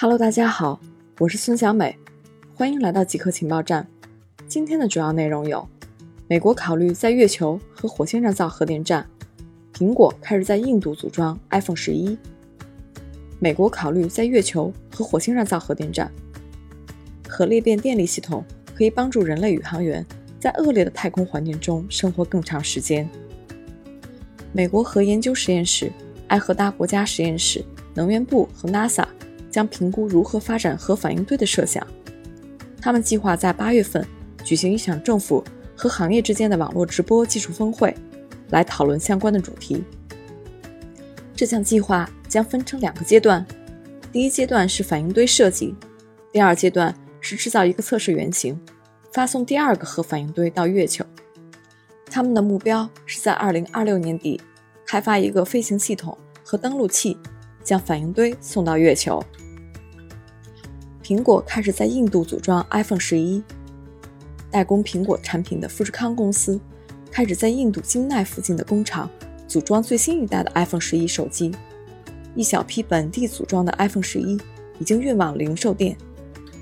Hello，大家好，我是孙小美，欢迎来到极客情报站。今天的主要内容有：美国考虑在月球和火星上造核电站；苹果开始在印度组装 iPhone 十一；美国考虑在月球和火星上造核电站；核裂变电力系统可以帮助人类宇航员在恶劣的太空环境中生活更长时间；美国核研究实验室、埃荷达国家实验室、能源部和 NASA。将评估如何发展核反应堆的设想。他们计划在八月份举行一场政府和行业之间的网络直播技术峰会，来讨论相关的主题。这项计划将分成两个阶段，第一阶段是反应堆设计，第二阶段是制造一个测试原型，发送第二个核反应堆到月球。他们的目标是在2026年底开发一个飞行系统和登陆器。将反应堆送到月球。苹果开始在印度组装 iPhone 十一。代工苹果产品的富士康公司开始在印度金奈附近的工厂组装最新一代的 iPhone 十一手机。一小批本地组装的 iPhone 十一已经运往零售店，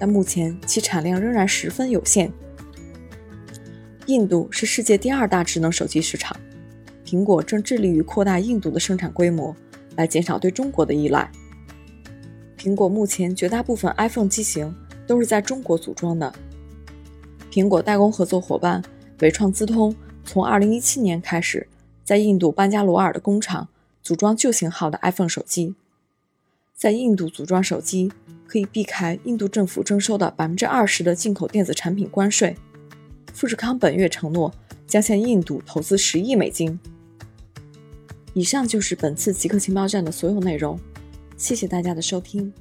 但目前其产量仍然十分有限。印度是世界第二大智能手机市场，苹果正致力于扩大印度的生产规模。来减少对中国的依赖。苹果目前绝大部分 iPhone 机型都是在中国组装的。苹果代工合作伙伴伟创资通从2017年开始在印度班加罗尔的工厂组装旧型号的 iPhone 手机。在印度组装手机可以避开印度政府征收的百分之二十的进口电子产品关税。富士康本月承诺将向印度投资十亿美金。以上就是本次极客情报站的所有内容，谢谢大家的收听。